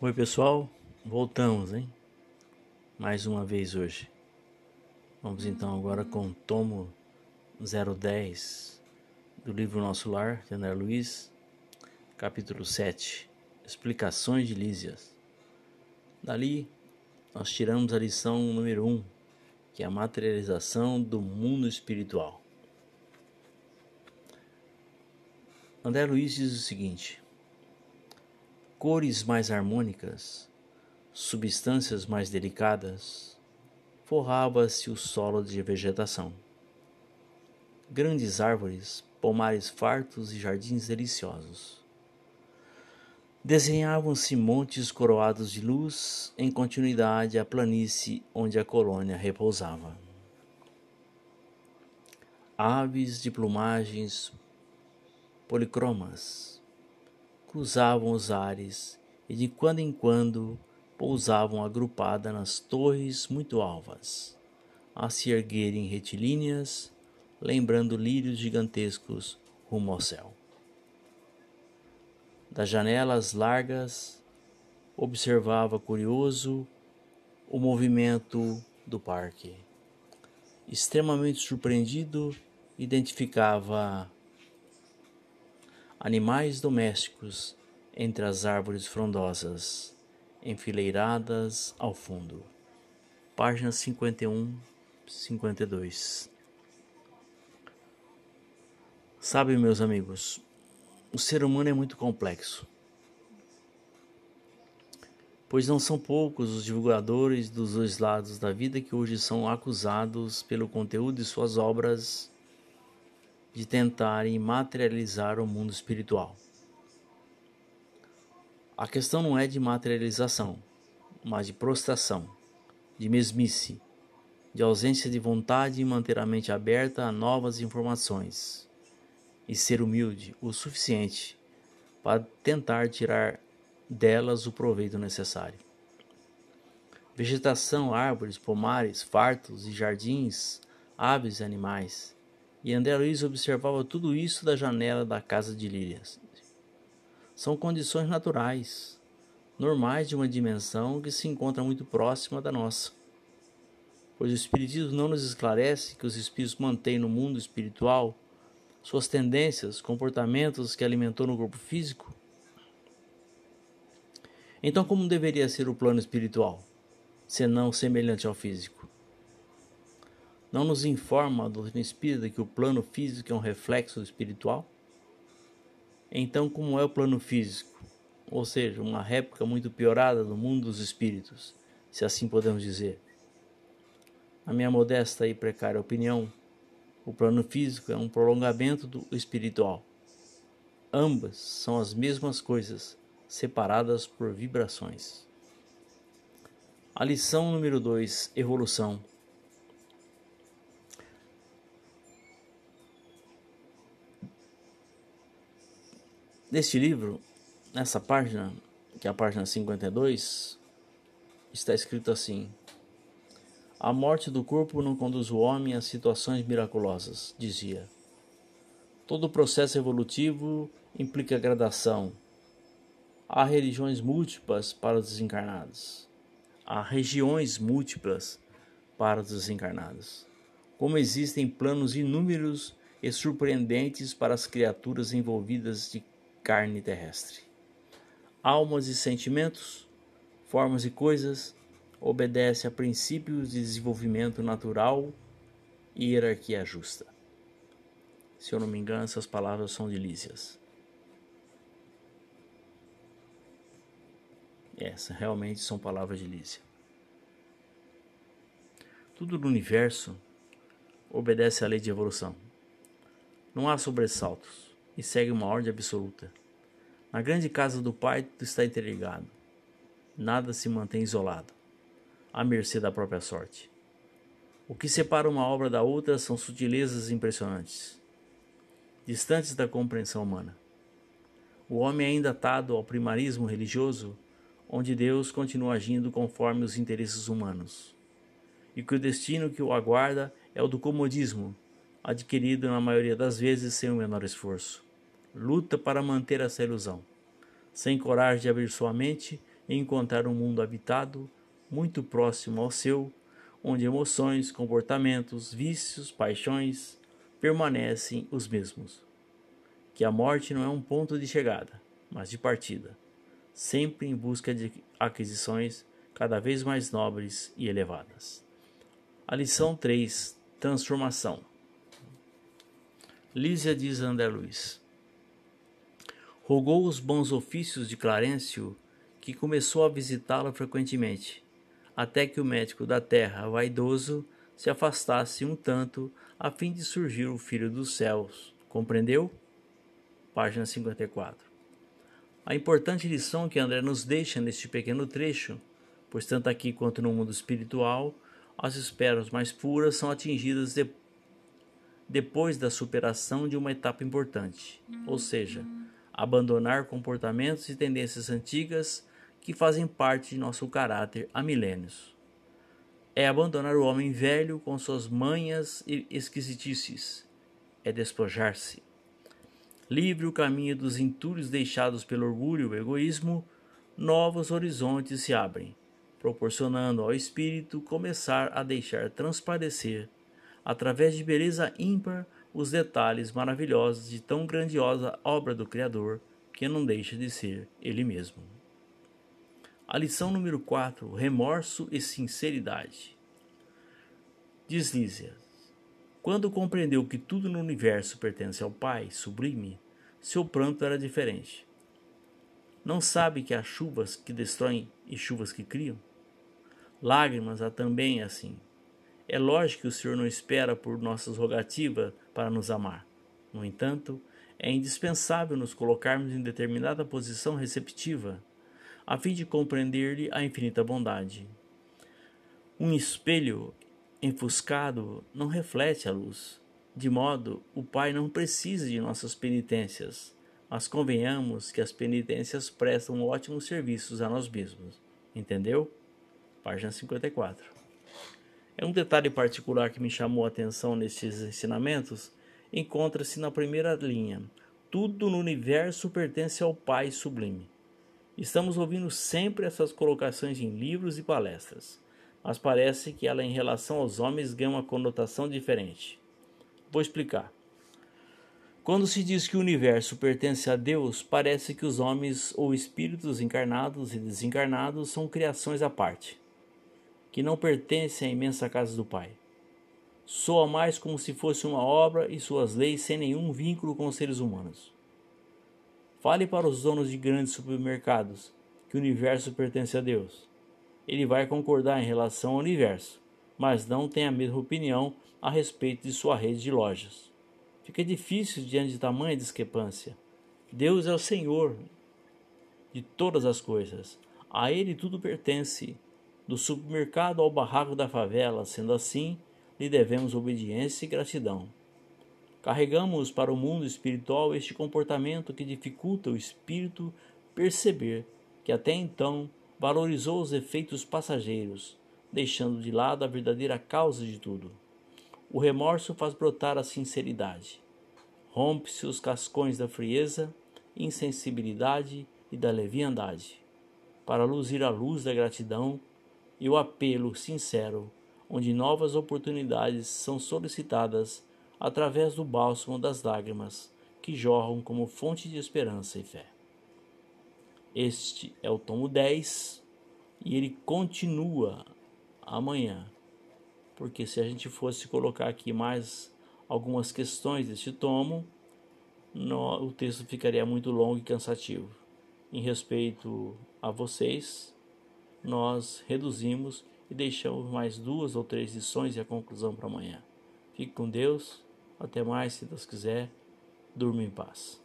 Oi pessoal, voltamos, hein? Mais uma vez hoje. Vamos então agora com o tomo 010 do livro Nosso Lar, de André Luiz, capítulo 7, Explicações de Lísias. Dali nós tiramos a lição número 1, que é a materialização do mundo espiritual. André Luiz diz o seguinte: cores mais harmônicas, substâncias mais delicadas, forrava-se o solo de vegetação. Grandes árvores, pomares fartos e jardins deliciosos. Desenhavam-se montes coroados de luz em continuidade à planície onde a colônia repousava. Aves de plumagens policromas cruzavam os ares e de quando em quando pousavam agrupada nas torres muito alvas, a se erguerem retilíneas, lembrando lírios gigantescos rumo ao céu. Das janelas largas, observava curioso o movimento do parque. Extremamente surpreendido, identificava animais domésticos entre as árvores frondosas, enfileiradas ao fundo. Página 51, 52. Sabe, meus amigos, o ser humano é muito complexo, pois não são poucos os divulgadores dos dois lados da vida que hoje são acusados pelo conteúdo de suas obras de tentarem materializar o mundo espiritual. A questão não é de materialização, mas de prostração, de mesmice, de ausência de vontade em manter a mente aberta a novas informações e ser humilde o suficiente para tentar tirar delas o proveito necessário. Vegetação, árvores, pomares, fartos e jardins, aves e animais e André Luiz observava tudo isso da janela da casa de Lírias. São condições naturais, normais de uma dimensão que se encontra muito próxima da nossa. Pois o Espiritismo não nos esclarece que os espíritos mantêm no mundo espiritual suas tendências, comportamentos que alimentou no corpo físico? Então, como deveria ser o plano espiritual, senão semelhante ao físico? Não nos informa a doutrina espírita que o plano físico é um reflexo espiritual? Então, como é o plano físico? Ou seja, uma réplica muito piorada do mundo dos espíritos, se assim podemos dizer. Na minha modesta e precária opinião, o plano físico é um prolongamento do espiritual. Ambas são as mesmas coisas, separadas por vibrações. A lição número 2: Evolução. Neste livro, nessa página, que é a página 52, está escrito assim: A morte do corpo não conduz o homem a situações miraculosas, dizia. Todo processo evolutivo implica gradação. Há religiões múltiplas para os desencarnados. Há regiões múltiplas para os desencarnados. Como existem planos inúmeros e surpreendentes para as criaturas envolvidas de carne terrestre. Almas e sentimentos, formas e coisas, obedece a princípios de desenvolvimento natural e hierarquia justa. Se eu não me engano, essas palavras são de Lísias. Essas realmente são palavras de Lísia. Tudo no universo obedece à lei de evolução. Não há sobressaltos e segue uma ordem absoluta. Na grande casa do Pai, tudo está interligado. Nada se mantém isolado, à mercê da própria sorte. O que separa uma obra da outra são sutilezas impressionantes, distantes da compreensão humana. O homem é ainda atado ao primarismo religioso, onde Deus continua agindo conforme os interesses humanos, e que o destino que o aguarda é o do comodismo, adquirido na maioria das vezes sem o menor esforço luta para manter essa ilusão, sem coragem de abrir sua mente e encontrar um mundo habitado muito próximo ao seu, onde emoções, comportamentos, vícios, paixões permanecem os mesmos. Que a morte não é um ponto de chegada, mas de partida, sempre em busca de aquisições cada vez mais nobres e elevadas. A lição 3: Transformação. Lísia diz André Luiz. Rogou os bons ofícios de Clarencio, que começou a visitá-lo frequentemente até que o médico da terra, vaidoso, se afastasse um tanto, a fim de surgir o Filho dos céus. Compreendeu? Página 54. A importante lição que André nos deixa neste pequeno trecho, pois tanto aqui quanto no mundo espiritual, as esperas mais puras são atingidas de, depois da superação de uma etapa importante, ou seja, abandonar comportamentos e tendências antigas que fazem parte de nosso caráter há milênios. É abandonar o homem velho com suas manhas e esquisitices. É despojar-se. Livre o caminho dos entulhos deixados pelo orgulho e o egoísmo, novos horizontes se abrem, proporcionando ao espírito começar a deixar transparecer, através de beleza ímpar, os detalhes maravilhosos de tão grandiosa obra do Criador, que não deixa de ser Ele mesmo. A lição número 4: Remorso e sinceridade. Diz Lísia: Quando compreendeu que tudo no universo pertence ao Pai sublime, seu pranto era diferente. Não sabe que há chuvas que destroem e chuvas que criam? Lágrimas há também assim. É lógico que o Senhor não espera por nossas rogativas para nos amar. No entanto, é indispensável nos colocarmos em determinada posição receptiva a fim de compreender-lhe a infinita bondade. Um espelho enfuscado não reflete a luz, de modo o Pai não precisa de nossas penitências, mas convenhamos que as penitências prestam ótimos serviços a nós mesmos. Entendeu? Página 54. É um detalhe particular que me chamou a atenção nestes ensinamentos encontra-se na primeira linha. Tudo no universo pertence ao Pai sublime. Estamos ouvindo sempre essas colocações em livros e palestras, mas parece que ela, em relação aos homens, ganha uma conotação diferente. Vou explicar. Quando se diz que o universo pertence a Deus, parece que os homens ou espíritos encarnados e desencarnados são criações à parte, que não pertencem à imensa casa do Pai. Soa mais como se fosse uma obra e suas leis sem nenhum vínculo com os seres humanos. Fale para os donos de grandes supermercados que o universo pertence a Deus. Ele vai concordar em relação ao universo, mas não tem a mesma opinião a respeito de sua rede de lojas. Fica difícil diante de tamanha discrepância. Deus é o Senhor de todas as coisas. A Ele tudo pertence, do supermercado ao barraco da favela. Sendo assim, lhe devemos obediência e gratidão. Carregamos para o mundo espiritual este comportamento que dificulta o espírito perceber que até então valorizou os efeitos passageiros, deixando de lado a verdadeira causa de tudo. O remorso faz brotar a sinceridade. Rompe-se os cascões da frieza, insensibilidade e da leviandade, para luzir a luz da gratidão e o apelo sincero, onde novas oportunidades são solicitadas através do bálsamo das lágrimas que jorram como fonte de esperança e fé. Este é o tomo 10 e ele continua amanhã, porque se a gente fosse colocar aqui mais algumas questões deste tomo, no, o texto ficaria muito longo e cansativo. Em respeito a vocês, nós reduzimos e deixamos mais duas ou três lições e a conclusão para amanhã. Fique com Deus até mais, se Deus quiser. Durma em paz.